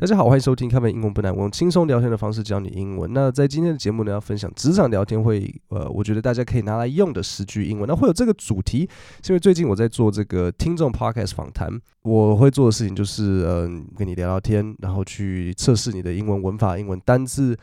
大家好，欢迎收听《开门英文不难》，我用轻松聊天的方式教你英文。那在今天的节目呢，要分享职场聊天会，呃，我觉得大家可以拿来用的十句英文。那会有这个主题，是因为最近我在做这个听众 podcast 访谈，我会做的事情就是，嗯、跟你聊聊天，然后去测试你的英文文法、英文单字，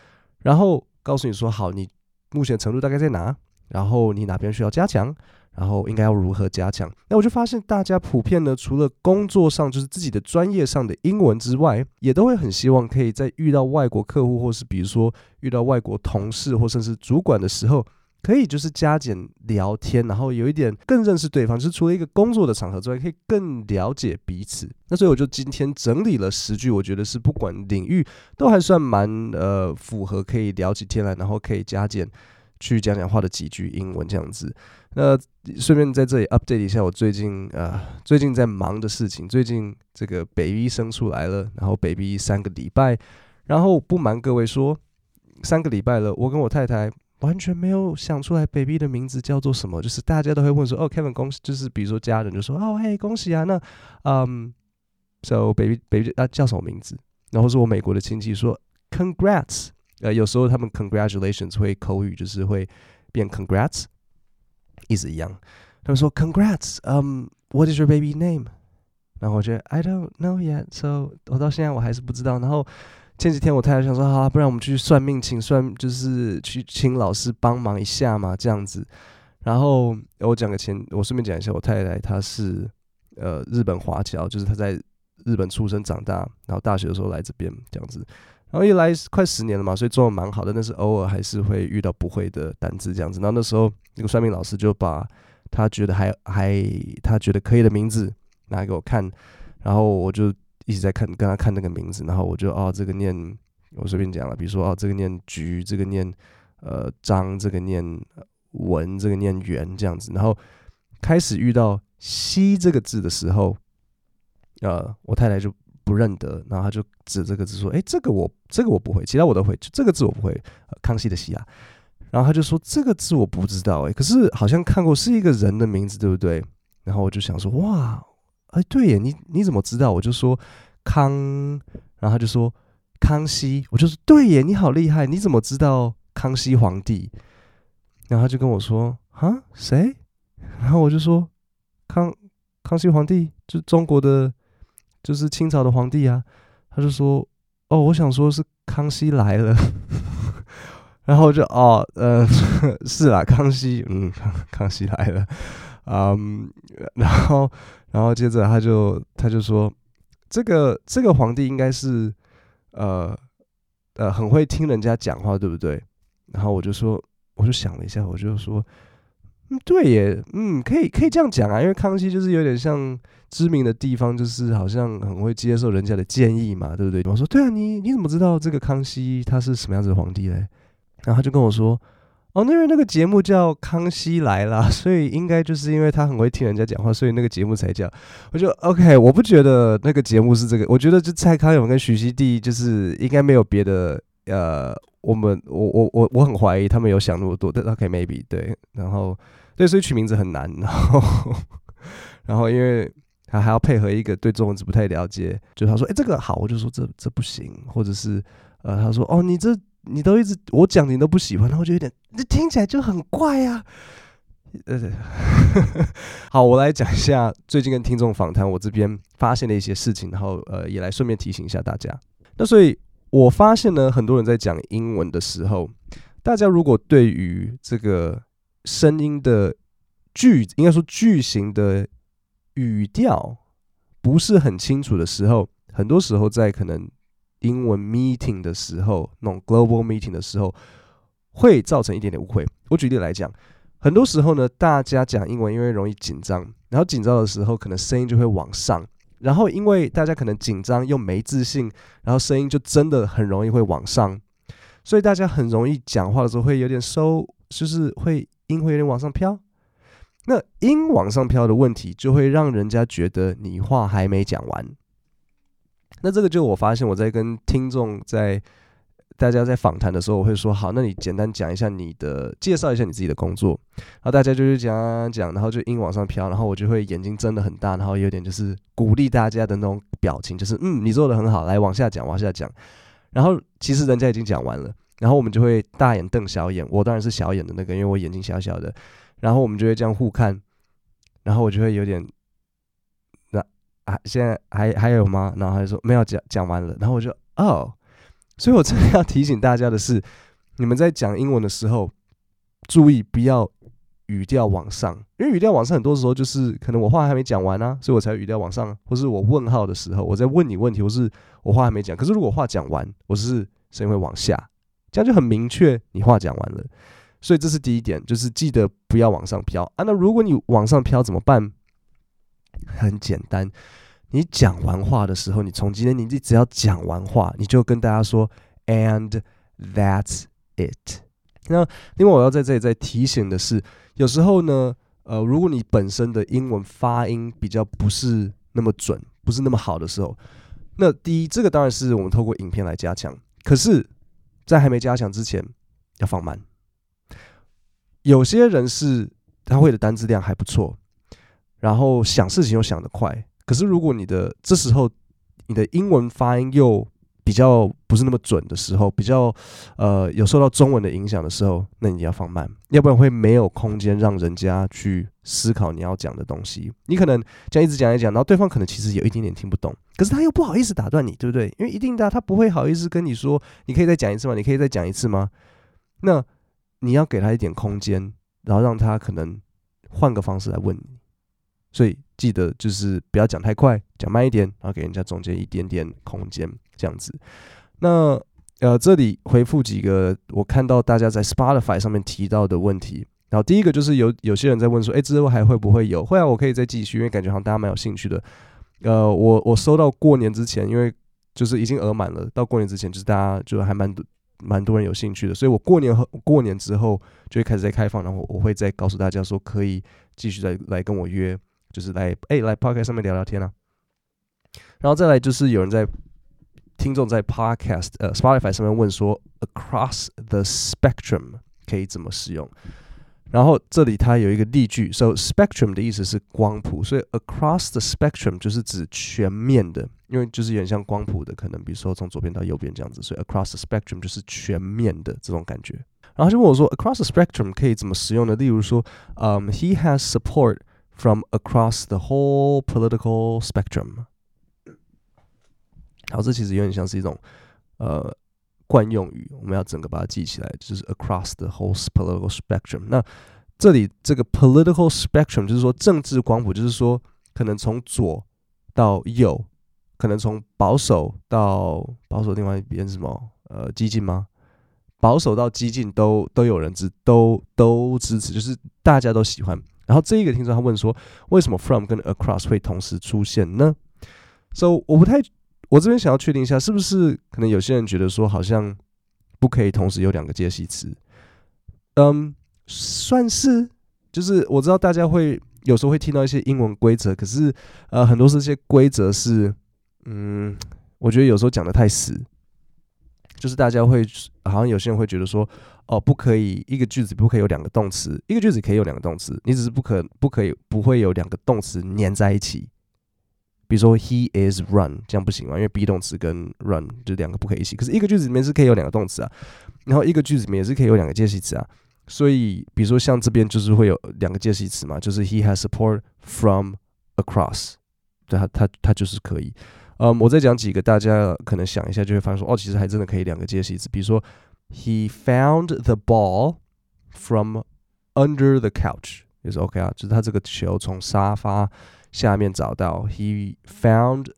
然后告诉你说，好，你目前程度大概在哪，然后你哪边需要加强。然后应该要如何加强？那我就发现大家普遍呢，除了工作上就是自己的专业上的英文之外，也都会很希望可以在遇到外国客户，或是比如说遇到外国同事或甚至主管的时候，可以就是加减聊天，然后有一点更认识对方。就是除了一个工作的场合之外，可以更了解彼此。那所以我就今天整理了十句，我觉得是不管领域都还算蛮呃符合，可以聊起天来，然后可以加减去讲讲话的几句英文这样子。那顺便在这里 update 一下我最近呃最近在忙的事情。最近这个 baby 生出来了，然后 baby 三个礼拜，然后不瞒各位说，三个礼拜了，我跟我太太完全没有想出来 baby 的名字叫做什么。就是大家都会问说，哦，Kevin 恭喜，就是比如说家人就说，哦，嘿，恭喜啊，那嗯，so baby baby 啊叫什么名字？然后是我美国的亲戚说 congrats，呃，有时候他们 congratulations 会口语就是会变 congrats。意思一样，他们说 Congrats，um，what is your baby name？然后我觉得 I don't know yet，so 我到现在我还是不知道。然后前几天我太太想说，好、啊，不然我们去算命，请算就是去请老师帮忙一下嘛，这样子。然后我讲个前，我顺便讲一下，我太太她是呃日本华侨，就是她在日本出生长大，然后大学的时候来这边这样子。然后一来快十年了嘛，所以中文蛮好的，但是偶尔还是会遇到不会的单字这样子。然后那时候那个算命老师就把他觉得还 还他觉得可以的名字拿给我看，然后我就一直在看跟他看那个名字，然后我就哦这个念我随便讲了，比如说哦这个念菊，这个念呃张，这个念文，这个念圆这样子。然后开始遇到西这个字的时候，呃我太太就。不认得，然后他就指这个字说：“哎，这个我这个我不会，其他我都会，就这个字我不会。”康熙的熙啊，然后他就说：“这个字我不知道，哎，可是好像看过，是一个人的名字，对不对？”然后我就想说：“哇，哎，对耶，你你怎么知道？”我就说：“康。”然后他就说：“康熙。”我就说：“对耶，你好厉害，你怎么知道康熙皇帝？”然后他就跟我说：“啊，谁？”然后我就说：“康康熙皇帝，就中国的。”就是清朝的皇帝啊，他就说：“哦，我想说是康熙来了。”然后就哦，呃，是啦，康熙，嗯，康康熙来了，嗯，然后，然后接着他就他就说：“这个这个皇帝应该是呃呃很会听人家讲话，对不对？”然后我就说，我就想了一下，我就说。嗯，对耶，嗯，可以可以这样讲啊，因为康熙就是有点像知名的地方，就是好像很会接受人家的建议嘛，对不对？我说对啊，你你怎么知道这个康熙他是什么样子的皇帝嘞？然后他就跟我说，哦，那因为那个节目叫《康熙来了》，所以应该就是因为他很会听人家讲话，所以那个节目才叫。我就 OK，我不觉得那个节目是这个，我觉得就蔡康永跟许熙娣就是应该没有别的，呃，我们我我我我很怀疑他们有想那么多，但 OK maybe 对，然后。对，所以取名字很难，然后，然后因为他还要配合一个对中文字不太了解，就他说：“哎，这个好。”我就说：“这这不行。”或者是呃，他说：“哦，你这你都一直我讲你都不喜欢。”然后就有点，这听起来就很怪啊。呃，好，我来讲一下最近跟听众访谈，我这边发现的一些事情，然后呃，也来顺便提醒一下大家。那所以我发现呢，很多人在讲英文的时候，大家如果对于这个。声音的句，应该说句型的语调不是很清楚的时候，很多时候在可能英文 meeting 的时候，那种 global meeting 的时候，会造成一点点误会。我举例来讲，很多时候呢，大家讲英文因为容易紧张，然后紧张的时候可能声音就会往上，然后因为大家可能紧张又没自信，然后声音就真的很容易会往上，所以大家很容易讲话的时候会有点收，就是会。音会有点往上飘，那音往上飘的问题就会让人家觉得你话还没讲完。那这个就我发现我在跟听众在大家在访谈的时候，我会说好，那你简单讲一下你的，介绍一下你自己的工作，然后大家就是讲讲，然后就音往上飘，然后我就会眼睛睁得很大，然后有点就是鼓励大家的那种表情，就是嗯，你做得很好，来往下讲，往下讲。然后其实人家已经讲完了，然后我们就会大眼瞪小眼，我当然是小眼的那个，因为我眼睛小小的，然后我们就会这样互看，然后我就会有点。那啊，现在还还有吗？然后他就说没有，讲讲完了。然后我就哦，所以我真的要提醒大家的是，你们在讲英文的时候，注意不要语调往上，因为语调往上很多时候就是可能我话还没讲完啊，所以我才语调往上，或是我问号的时候，我在问你问题，或是我话还没讲。可是如果话讲完，我是声音会往下，这样就很明确你话讲完了。所以这是第一点，就是记得不要往上飘啊。那如果你往上飘怎么办？很简单，你讲完话的时候，你从今天你只要讲完话，你就跟大家说，and that's it。那另外我要在这里再提醒的是，有时候呢，呃，如果你本身的英文发音比较不是那么准，不是那么好的时候，那第一，这个当然是我们透过影片来加强。可是，在还没加强之前，要放慢。有些人是他会的单字量还不错。然后想事情又想得快，可是如果你的这时候你的英文发音又比较不是那么准的时候，比较呃有受到中文的影响的时候，那你要放慢，要不然会没有空间让人家去思考你要讲的东西。你可能这样一直讲一讲，然后对方可能其实有一点点听不懂，可是他又不好意思打断你，对不对？因为一定的，他不会好意思跟你说，你可以再讲一次吗？你可以再讲一次吗？那你要给他一点空间，然后让他可能换个方式来问你。所以记得就是不要讲太快，讲慢一点，然后给人家中间一点点空间，这样子。那呃，这里回复几个我看到大家在 Spotify 上面提到的问题。然后第一个就是有有些人在问说，诶，之后还会不会有？会啊，我可以再继续，因为感觉好像大家蛮有兴趣的。呃，我我收到过年之前，因为就是已经额满了，到过年之前就是大家就还蛮多蛮多人有兴趣的，所以我过年后过年之后就会开始在开放，然后我会再告诉大家说可以继续再来跟我约。就是来哎、来 Podcast 上面聊聊天啊，然后再来就是有人在听众在 Podcast 呃 Spotify 上面问说，Across the spectrum 可以怎么使用？然后这里它有一个例句，So spectrum 的意思是光谱，所以 Across the spectrum 就是指全面的，因为就是有点像光谱的，可能比如说从左边到右边这样子，所以 Across the spectrum 就是全面的这种感觉。然后就问我说，Across the spectrum 可以怎么使用呢？例如说，嗯、，he has support。From across the whole political spectrum，好，这其实有点像是一种呃惯用语，我们要整个把它记起来，就是 across the whole political spectrum。那这里这个 political spectrum 就是说政治光谱，就是说可能从左到右，可能从保守到保守，另外一边是什么？呃，激进吗？保守到激进都都有人支，都都支持，就是大家都喜欢。然后这一个听众他问说，为什么 from 跟 across 会同时出现呢？So 我不太，我这边想要确定一下，是不是可能有些人觉得说好像不可以同时有两个介系词？嗯，算是，就是我知道大家会有时候会听到一些英文规则，可是呃很多这些规则是，嗯，我觉得有时候讲的太死。就是大家会好像有些人会觉得说，哦，不可以一个句子不可以有两个动词，一个句子可以有两个动词，你只是不可不可以不会有两个动词粘在一起。比如说 he is run 这样不行嘛，因为 be 动词跟 run 就两个不可以一起。可是一个句子里面是可以有两个动词啊，然后一个句子里面也是可以有两个介系词啊。所以比如说像这边就是会有两个介系词嘛，就是 he has support from across，对，他他他就是可以。嗯我再讲几个，大家可能想一下就会发现说，哦，其实还真的可以两个介系词，比如说，He found the ball from under the couch，也是 OK 啊，就是他这个球从沙发下面找到，He found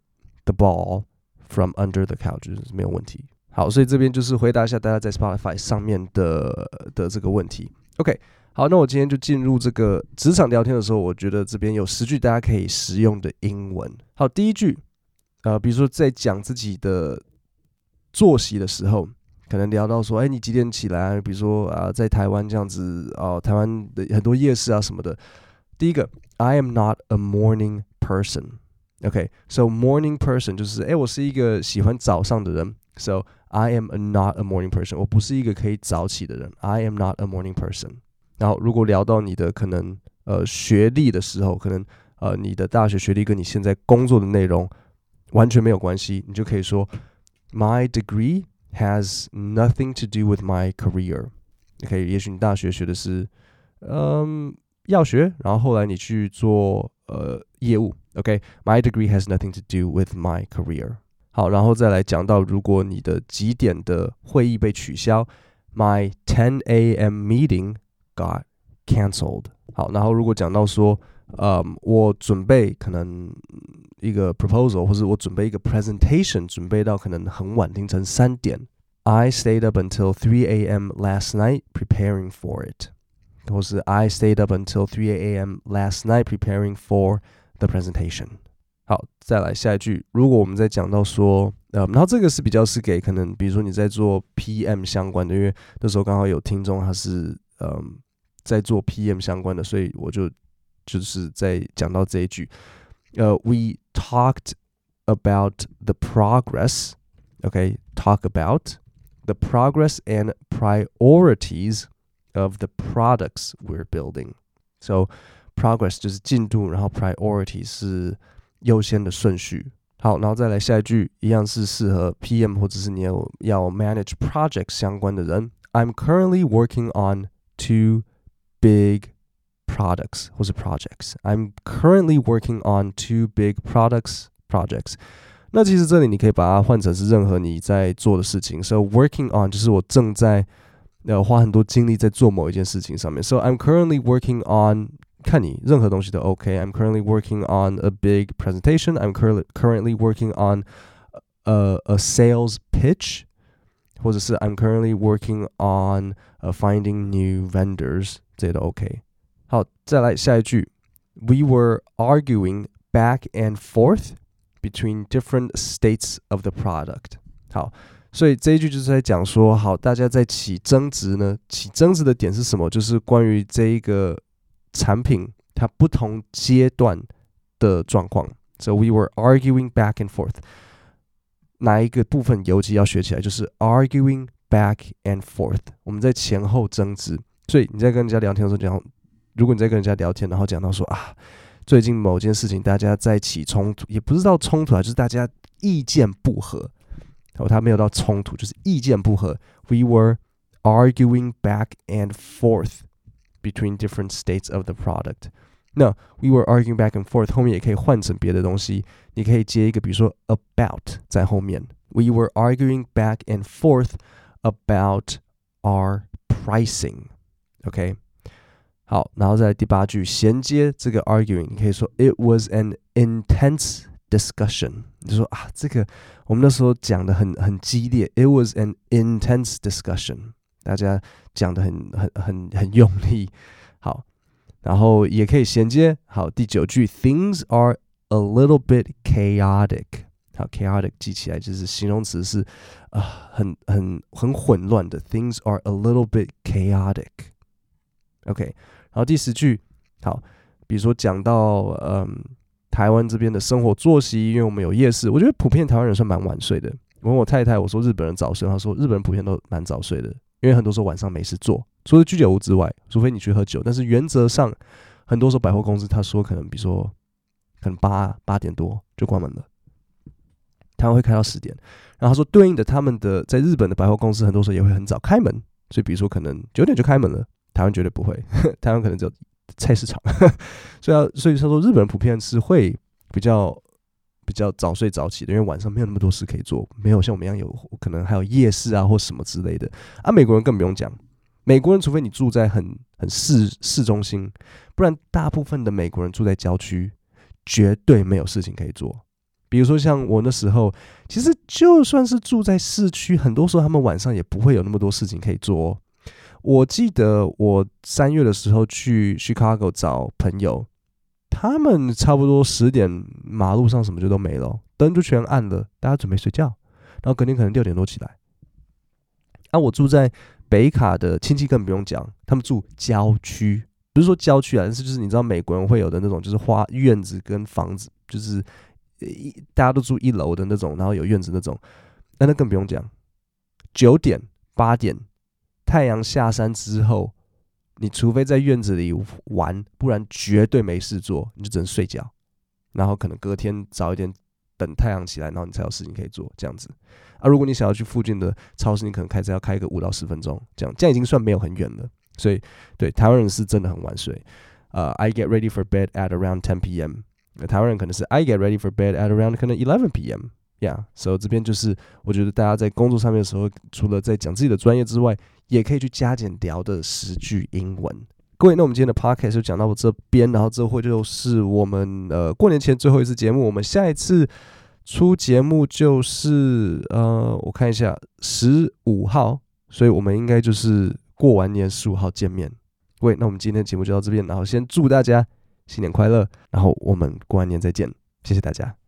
the ball from under the couch，没有问题。好，所以这边就是回答一下大家在 Spotify 上面的的这个问题。OK，好，那我今天就进入这个职场聊天的时候，我觉得这边有十句大家可以实用的英文。好，第一句。呃，比如说在讲自己的作息的时候，可能聊到说，哎，你几点起来？比如说啊，在台湾这样子哦，台湾的很多夜市啊什么的。第一个，I am not a morning person。OK，so、morning person 就是哎，我是一个喜欢早上的人。So I am not a morning person，我不是一个可以早起的人。I am not a morning person。然后如果聊到你的可能呃学历的时候，可能呃你的大学学历跟你现在工作的内容完全没有关系，你就可以说 My degree has nothing to do with my career。OK，也许你大学学的是嗯药学，然后后来你去做呃业务。OK，my degree has nothing to do with my career。好，然后再来讲到，如果你的几点的会议被取消，My 10 a.m. meeting got cancelled。好，然后如果讲到说， 嗯，我准备可能一个 proposal，或者我准备一个 presentation，准备到可能很晚，凌晨三点，I stayed up until 3 a.m. last night preparing for it，或是 I stayed up until 3 a.m. last night preparing for the presentation。好，再来下一句。如果我们在讲到说，嗯，然后这个是比较是给可能，比如说你在做 PM 相关的，因为那时候刚好有听众他是，嗯，在做 PM 相关的，所以我就就是在讲到这一句。呃，We talked about the progress. Okay, talk about the progress and priorities of the products we're building. So progress 就是进度，然后 priority 是。优先的顺序，好，然后再来下一句，一样是适合 PM 或者是你有要 manage project 相关的人。I'm currently working on two big products 或是 projects。I'm currently working on two big products projects。那其实这里你可以把它换成是任何你在做的事情。So working on 就是我正在呃花很多精力在做某一件事情上面。So I'm currently working on 看你任何东西都 OK。I'm currently working on a big presentation. I'm currently currently working on a a sales pitch，或者是 I'm currently working on uh, finding new vendors，这些都 OK。 好，再来下一句。We were arguing back and forth between different states of the product。好，所以这一句就是在讲说，好，大家在起争执呢，起争执的点是什么？就是关于这一个。产品它不同阶段的状况，so we were arguing back and forth。哪一个部分尤其要学起来，就是 arguing back and forth。我们在前后争执，所以你在跟人家聊天的时候讲，如果你在跟人家聊天，然后讲到说啊，最近某件事情大家在起冲突，也不是到冲突啊，就是大家意见不合。然后他没有到冲突，就是意见不合。We were arguing back and forth。Between different states of the product，那 we were arguing back and forth 后面也可以换成别的东西，你可以接一个，比如说 about 在后面。We were arguing back and forth about our pricing。OK，好，然后再来第八句衔接这个 arguing，你可以说 It was an intense discussion。你就说啊，这个我们那时候讲的很很激烈。It was an intense discussion。大家讲得很很很很用力，好，然后也可以衔接。好，第九句，Things are a little bit chaotic。好，chaotic 记起来就是形容词是啊、呃，很很很混乱的。Things are a little bit chaotic。OK，然 然后第十句，好，比如说讲到嗯台湾这边的生活作息，因为我们有夜市，我觉得普遍台湾人算蛮晚睡的。我问我太太，我说日本人早睡，她说日本人普遍都蛮早睡的。因为很多时候晚上没事做，除了居酒屋之外，除非你去喝酒，但是原则上，很多时候百货公司他说可能，比如说，可能八八点多就关门了，他们会开到十点。然后他说对应的，他们的在日本的百货公司很多时候也会很早开门，所以比如说可能九点就开门了，台湾绝对不会，台湾可能只有菜市场，所以啊所以他说日本人普遍是会比较。比较早睡早起的，因为晚上没有那么多事可以做，没有像我们一样有可能还有夜市啊或什么之类的。啊，美国人更不用讲，美国人除非你住在很很市市中心，不然大部分的美国人住在郊区，绝对没有事情可以做。比如说像我那时候，其实就算是住在市区，很多时候他们晚上也不会有那么多事情可以做。我记得我三月的时候去 Chicago 找朋友。他们差不多十点，马路上什么就都没了，灯就全暗了，大家准备睡觉，然后隔天可能六点多起来。啊，我住在北卡的亲戚更不用讲，他们住郊区，不是说郊区啊，但是就是你知道美国人会有的那种，就是花院子跟房子，就是一大家都住一楼的那种，然后有院子那种，那那更不用讲。九点八点，太阳下山之后，你除非在院子里玩，不然绝对没事做，你就只能睡觉。然后可能隔天早一点等太阳起来，然后你才有事情可以做，这样子。啊，如果你想要去附近的超市，你可能开车要开个五到十分钟，这样这样已经算没有很远了。所以，对台湾人是真的很晚睡。呃、，I get ready for bed at around 10 p.m. 台湾人可能是 I get ready for bed at around 可能 eleven p.m. Yeah，所以这边就是我觉得大家在工作上面的时候，除了在讲自己的专业之外，也可以去加减聊的十句英文。各位，那我们今天的 podcast 就讲到这边，然后这会就是我们呃过年前最后一次节目，我们下一次出节目就是呃我看一下十五号，所以我们应该就是过完年十五号见面。各位，那我们今天的节目就到这边，然后先祝大家新年快乐，然后我们过完年再见，谢谢大家。